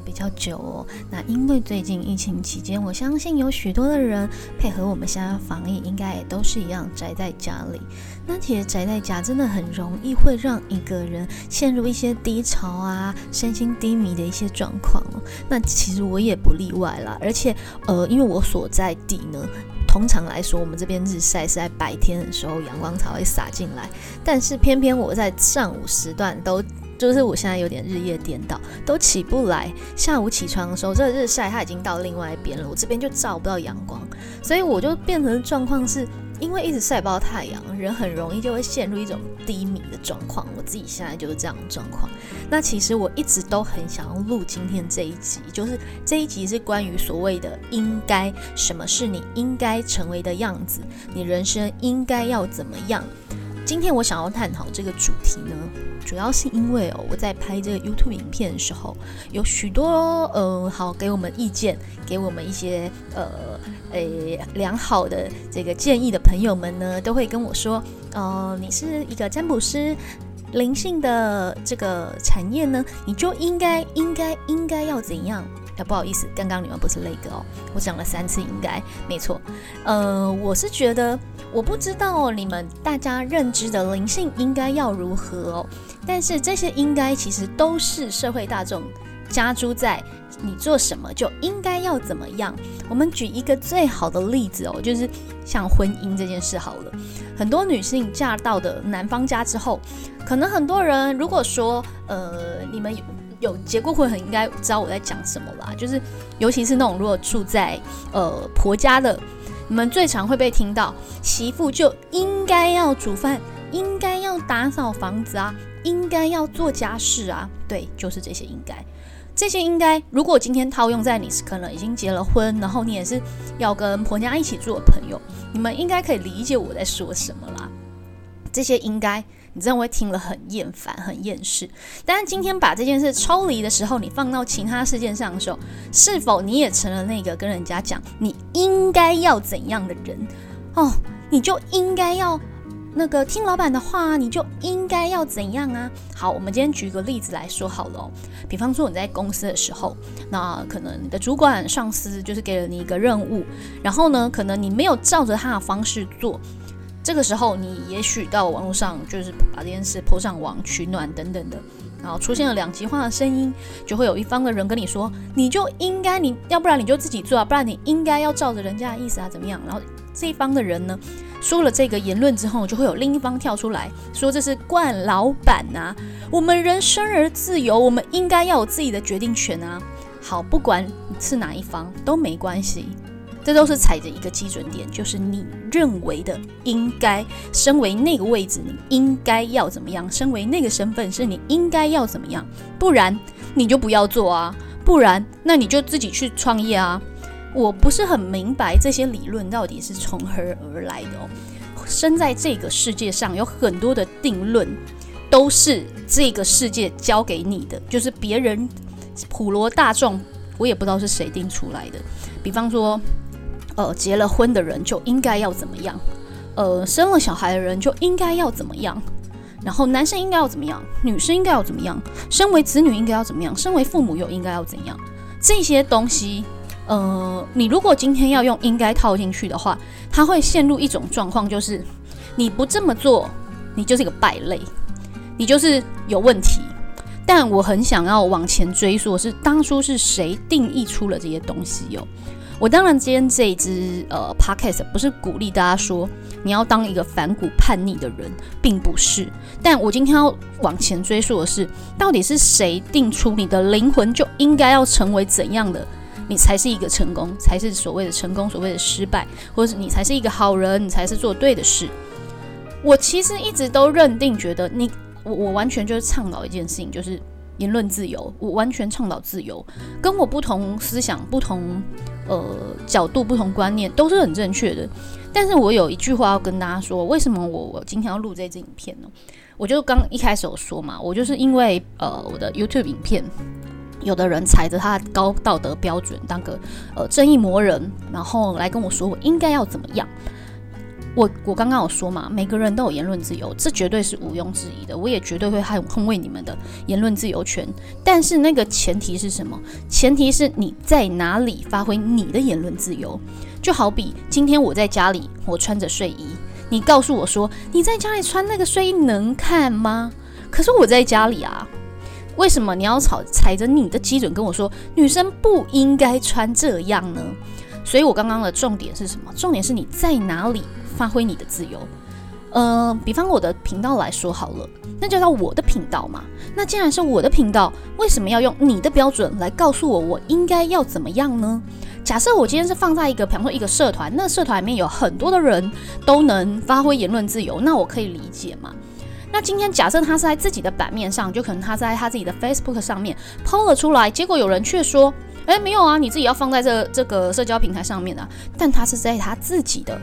比较久哦，那因为最近疫情期间，我相信有许多的人配合我们现在防疫，应该也都是一样宅在家里。那其实宅在家真的很容易会让一个人陷入一些低潮啊、身心低迷的一些状况哦。那其实我也不例外啦，而且呃，因为我所在地呢。通常来说，我们这边日晒是在白天的时候，阳光才会洒进来。但是偏偏我在上午时段都，就是我现在有点日夜颠倒，都起不来。下午起床的时候，这个日晒它已经到另外一边了，我这边就照不到阳光，所以我就变成状况是。因为一直晒不到太阳，人很容易就会陷入一种低迷的状况。我自己现在就是这样的状况。那其实我一直都很想要录今天这一集，就是这一集是关于所谓的应该，什么是你应该成为的样子，你人生应该要怎么样。今天我想要探讨这个主题呢，主要是因为哦，我在拍这个 YouTube 影片的时候，有许多呃，好给我们意见，给我们一些呃诶良好的这个建议的朋友们呢，都会跟我说，呃，你是一个占卜师，灵性的这个产业呢，你就应该应该应该要怎样？不好意思，刚刚你们不是那个哦，我讲了三次应该没错。呃，我是觉得我不知道你们大家认知的灵性应该要如何哦，但是这些应该其实都是社会大众加诸在你做什么就应该要怎么样。我们举一个最好的例子哦，就是像婚姻这件事好了，很多女性嫁到的男方家之后，可能很多人如果说呃你们。有结过婚很应该知道我在讲什么啦，就是尤其是那种如果住在呃婆家的，你们最常会被听到媳妇就应该要煮饭，应该要打扫房子啊，应该要做家事啊，对，就是这些应该，这些应该如果今天套用在你可能已经结了婚，然后你也是要跟婆家一起住的朋友，你们应该可以理解我在说什么啦，这些应该。你真的会听了很厌烦、很厌世。但是今天把这件事抽离的时候，你放到其他事件上的时候，是否你也成了那个跟人家讲你应该要怎样的人？哦，你就应该要那个听老板的话，你就应该要怎样啊？好，我们今天举个例子来说好了。比方说你在公司的时候，那可能你的主管、上司就是给了你一个任务，然后呢，可能你没有照着他的方式做。这个时候，你也许到网络上就是把这件事泼上网取暖等等的，然后出现了两极化的声音，就会有一方的人跟你说，你就应该你要不然你就自己做啊，不然你应该要照着人家的意思啊怎么样？然后这一方的人呢说了这个言论之后，就会有另一方跳出来说这是惯老板啊，我们人生而自由，我们应该要有自己的决定权啊。好，不管是哪一方都没关系。这都是踩着一个基准点，就是你认为的应该，身为那个位置，你应该要怎么样？身为那个身份，是你应该要怎么样？不然你就不要做啊！不然那你就自己去创业啊！我不是很明白这些理论到底是从何而来的哦。生在这个世界上，有很多的定论都是这个世界教给你的，就是别人普罗大众，我也不知道是谁定出来的。比方说。呃，结了婚的人就应该要怎么样？呃，生了小孩的人就应该要怎么样？然后男生应该要怎么样？女生应该要怎么样？身为子女应该要怎么样？身为父母又应该要怎样？这些东西，呃，你如果今天要用应该套进去的话，他会陷入一种状况，就是你不这么做，你就是一个败类，你就是有问题。但我很想要往前追溯，是当初是谁定义出了这些东西哟？我当然今天这一支呃 podcast 不是鼓励大家说你要当一个反骨叛逆的人，并不是。但我今天要往前追溯的是，到底是谁定出你的灵魂就应该要成为怎样的，你才是一个成功，才是所谓的成功，所谓的失败，或者是你才是一个好人，你才是做对的事。我其实一直都认定，觉得你我我完全就是倡导一件事情，就是言论自由，我完全倡导自由，跟我不同思想不同。呃，角度不同，观念都是很正确的。但是我有一句话要跟大家说，为什么我我今天要录这支影片呢？我就刚一开始有说嘛，我就是因为呃我的 YouTube 影片，有的人踩着他的高道德标准当个呃正义魔人，然后来跟我说我应该要怎么样。我我刚刚有说嘛，每个人都有言论自由，这绝对是毋庸置疑的。我也绝对会捍卫你们的言论自由权。但是那个前提是什么？前提是你在哪里发挥你的言论自由。就好比今天我在家里，我穿着睡衣，你告诉我说你在家里穿那个睡衣能看吗？可是我在家里啊，为什么你要踩踩着你的基准跟我说女生不应该穿这样呢？所以我刚刚的重点是什么？重点是你在哪里发挥你的自由。呃，比方我的频道来说好了，那就叫我的频道嘛。那既然是我的频道，为什么要用你的标准来告诉我我应该要怎么样呢？假设我今天是放在一个，比方说一个社团，那社团里面有很多的人都能发挥言论自由，那我可以理解嘛。那今天假设他是在自己的版面上，就可能他在他自己的 Facebook 上面抛了出来，结果有人却说。哎，没有啊，你自己要放在这这个社交平台上面啊。但他是在他自己的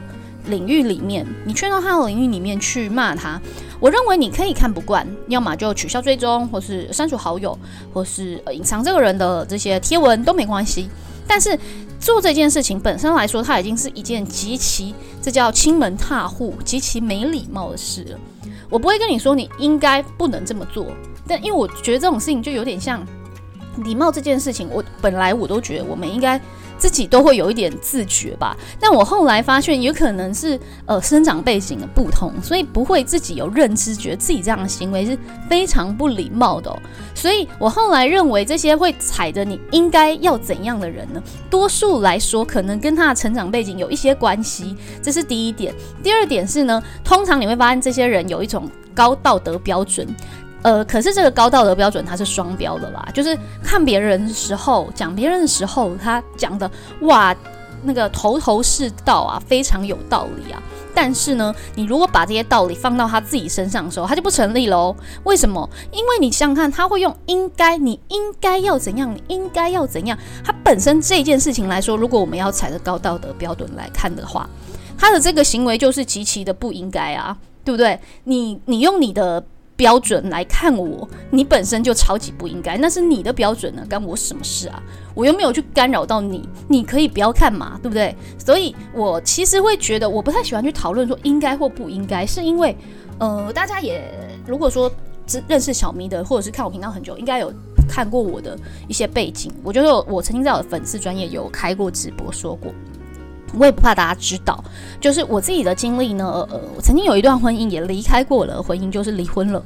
领域里面，你去到他的领域里面去骂他，我认为你可以看不惯，要么就取消追踪，或是删除好友，或是隐藏这个人的这些贴文都没关系。但是做这件事情本身来说，它已经是一件极其这叫亲门踏户、极其没礼貌的事了。我不会跟你说你应该不能这么做，但因为我觉得这种事情就有点像。礼貌这件事情，我本来我都觉得我们应该自己都会有一点自觉吧。但我后来发现，有可能是呃生长背景的不同，所以不会自己有认知，觉得自己这样的行为是非常不礼貌的。所以我后来认为，这些会踩着你应该要怎样的人呢？多数来说，可能跟他的成长背景有一些关系。这是第一点。第二点是呢，通常你会发现这些人有一种高道德标准。呃，可是这个高道德标准它是双标的啦，就是看别人的时候，讲别人的时候，他讲的哇，那个头头是道啊，非常有道理啊。但是呢，你如果把这些道理放到他自己身上的时候，他就不成立喽。为什么？因为你想想看，他会用应该，你应该要怎样，你应该要怎样。他本身这件事情来说，如果我们要踩着高道德标准来看的话，他的这个行为就是极其的不应该啊，对不对？你你用你的。标准来看我，你本身就超级不应该，那是你的标准呢，干我什么事啊？我又没有去干扰到你，你可以不要看嘛，对不对？所以我其实会觉得，我不太喜欢去讨论说应该或不应该，是因为，呃，大家也如果说只认识小咪的，或者是看我频道很久，应该有看过我的一些背景。我觉得我曾经在我的粉丝专业有开过直播说过。我也不怕大家知道，就是我自己的经历呢。呃，我曾经有一段婚姻也离开过了，婚姻就是离婚了。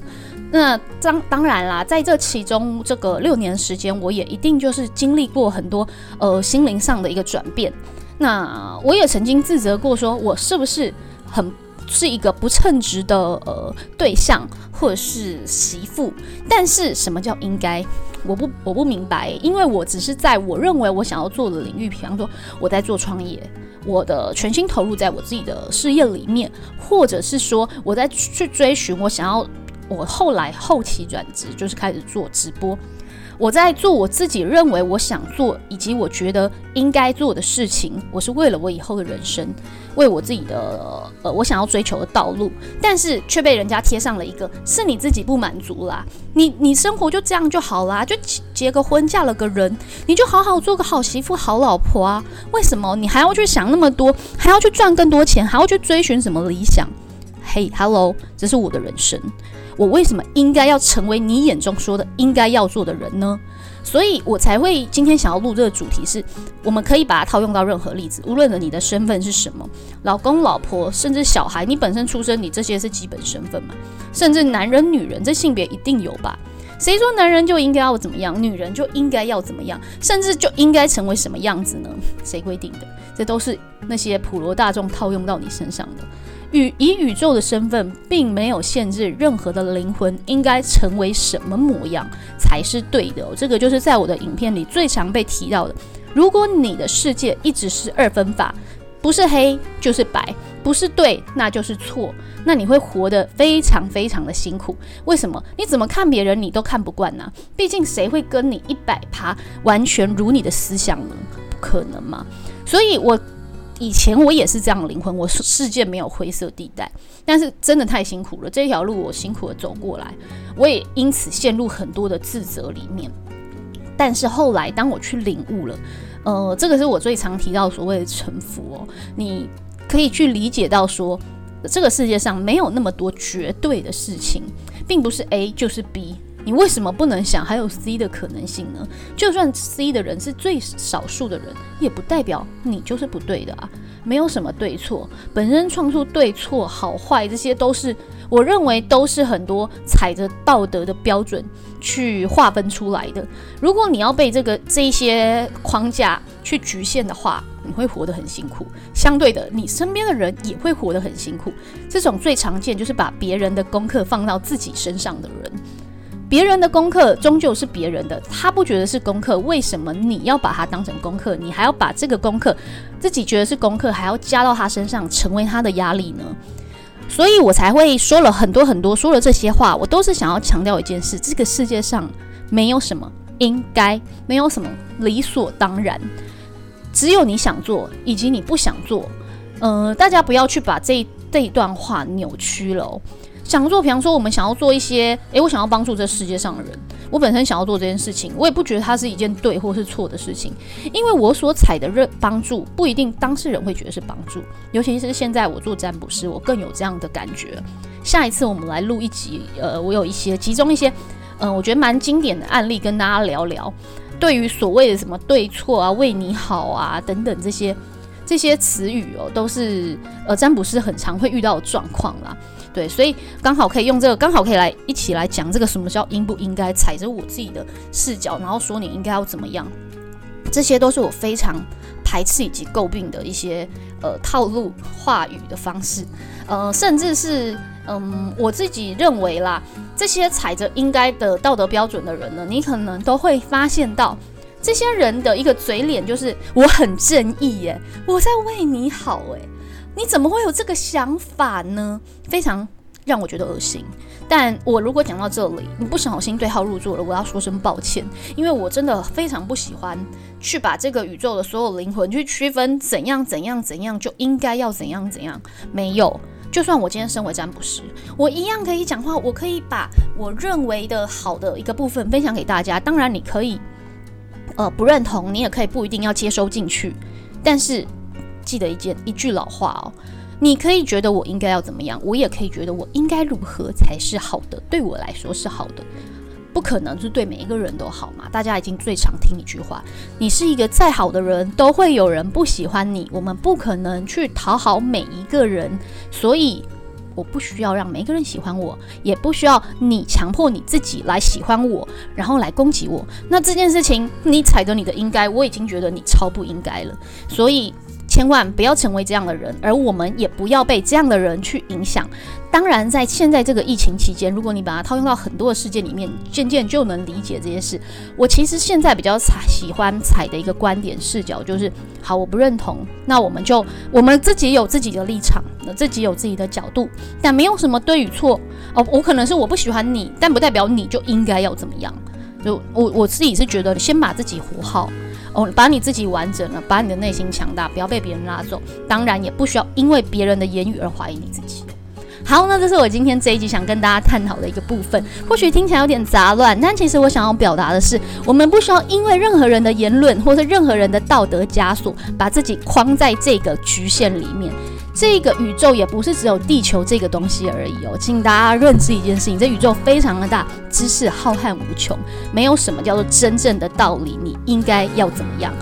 那当当然啦，在这其中这个六年时间，我也一定就是经历过很多呃心灵上的一个转变。那我也曾经自责过，说我是不是很是一个不称职的呃对象或者是媳妇？但是什么叫应该？我不我不明白，因为我只是在我认为我想要做的领域，比方说我在做创业。我的全心投入在我自己的事业里面，或者是说我在去追寻我想要，我后来后期转职就是开始做直播。我在做我自己认为我想做以及我觉得应该做的事情，我是为了我以后的人生，为我自己的呃我想要追求的道路，但是却被人家贴上了一个是你自己不满足啦，你你生活就这样就好啦，就结个婚嫁了个人，你就好好做个好媳妇好老婆啊，为什么你还要去想那么多，还要去赚更多钱，还要去追寻什么理想？嘿，Hello，这是我的人生。我为什么应该要成为你眼中说的应该要做的人呢？所以我才会今天想要录这个主题，是我们可以把它套用到任何例子，无论你的身份是什么，老公、老婆，甚至小孩，你本身出生，你这些是基本身份嘛？甚至男人、女人，这性别一定有吧？谁说男人就应该要怎么样，女人就应该要怎么样，甚至就应该成为什么样子呢？谁规定的？这都是那些普罗大众套用到你身上的。宇以宇宙的身份，并没有限制任何的灵魂应该成为什么模样才是对的。这个就是在我的影片里最常被提到的。如果你的世界一直是二分法，不是黑就是白，不是对那就是错，那你会活得非常非常的辛苦。为什么？你怎么看别人你都看不惯呢？毕竟谁会跟你一百趴完全如你的思想呢？不可能嘛。所以我。以前我也是这样的灵魂，我世界没有灰色地带，但是真的太辛苦了，这条路我辛苦的走过来，我也因此陷入很多的自责里面。但是后来当我去领悟了，呃，这个是我最常提到所谓的臣服哦，你可以去理解到说，这个世界上没有那么多绝对的事情，并不是 A 就是 B。你为什么不能想还有 C 的可能性呢？就算 C 的人是最少数的人，也不代表你就是不对的啊。没有什么对错，本身创出对错好坏，这些都是我认为都是很多踩着道德的标准去划分出来的。如果你要被这个这一些框架去局限的话，你会活得很辛苦。相对的，你身边的人也会活得很辛苦。这种最常见就是把别人的功课放到自己身上的人。别人的功课终究是别人的，他不觉得是功课，为什么你要把它当成功课？你还要把这个功课自己觉得是功课，还要加到他身上，成为他的压力呢？所以我才会说了很多很多，说了这些话，我都是想要强调一件事：这个世界上没有什么应该，没有什么理所当然，只有你想做以及你不想做。呃，大家不要去把这这一段话扭曲了。想做，比方说，我们想要做一些，诶，我想要帮助这世界上的人。我本身想要做这件事情，我也不觉得它是一件对或是错的事情，因为我所采的任帮助不一定当事人会觉得是帮助。尤其是现在我做占卜师，我更有这样的感觉。下一次我们来录一集，呃，我有一些其中一些，嗯，我觉得蛮经典的案例跟大家聊聊，对于所谓的什么对错啊、为你好啊等等这些这些词语哦，都是呃占卜师很常会遇到的状况啦。对，所以刚好可以用这个，刚好可以来一起来讲这个什么叫应不应该，踩着我自己的视角，然后说你应该要怎么样，这些都是我非常排斥以及诟病的一些呃套路话语的方式，呃，甚至是嗯我自己认为啦，这些踩着应该的道德标准的人呢，你可能都会发现到这些人的一个嘴脸就是我很正义耶，我在为你好诶。你怎么会有这个想法呢？非常让我觉得恶心。但我如果讲到这里，你不小心对号入座了，我要说声抱歉，因为我真的非常不喜欢去把这个宇宙的所有灵魂去区分怎样怎样怎样就应该要怎样怎样。没有，就算我今天身为占卜师，我一样可以讲话，我可以把我认为的好的一个部分分享给大家。当然，你可以呃不认同，你也可以不一定要接收进去，但是。记得一件一句老话哦，你可以觉得我应该要怎么样，我也可以觉得我应该如何才是好的，对我来说是好的，不可能是对每一个人都好嘛。大家已经最常听一句话，你是一个再好的人，都会有人不喜欢你。我们不可能去讨好每一个人，所以我不需要让每一个人喜欢我，也不需要你强迫你自己来喜欢我，然后来攻击我。那这件事情，你踩着你的应该，我已经觉得你超不应该了，所以。千万不要成为这样的人，而我们也不要被这样的人去影响。当然，在现在这个疫情期间，如果你把它套用到很多的世界里面，渐渐就能理解这些事。我其实现在比较采喜欢采的一个观点视角，就是好，我不认同，那我们就我们自己有自己的立场，自己有自己的角度，但没有什么对与错哦。我可能是我不喜欢你，但不代表你就应该要怎么样。就我我自己是觉得，先把自己活好。哦，把你自己完整了，把你的内心强大，不要被别人拉走。当然，也不需要因为别人的言语而怀疑你自己。好，那这是我今天这一集想跟大家探讨的一个部分。或许听起来有点杂乱，但其实我想要表达的是，我们不需要因为任何人的言论，或是任何人的道德枷锁，把自己框在这个局限里面。这个宇宙也不是只有地球这个东西而已哦，请大家认知一件事情：这宇宙非常的大，知识浩瀚无穷，没有什么叫做真正的道理。你应该要怎么样？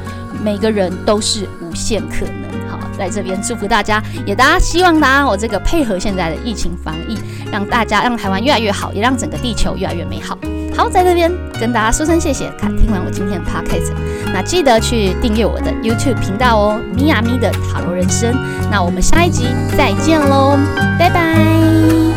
每个人都是无限可能。好，在这边祝福大家，也大家希望大家我这个配合现在的疫情防疫，让大家让台湾越来越好，也让整个地球越来越美好。好，在这边跟大家说声谢谢，看听完我今天的 podcast，那记得去订阅我的 YouTube 频道哦，咪呀咪的塔罗人生。那我们下一集再见喽，拜拜。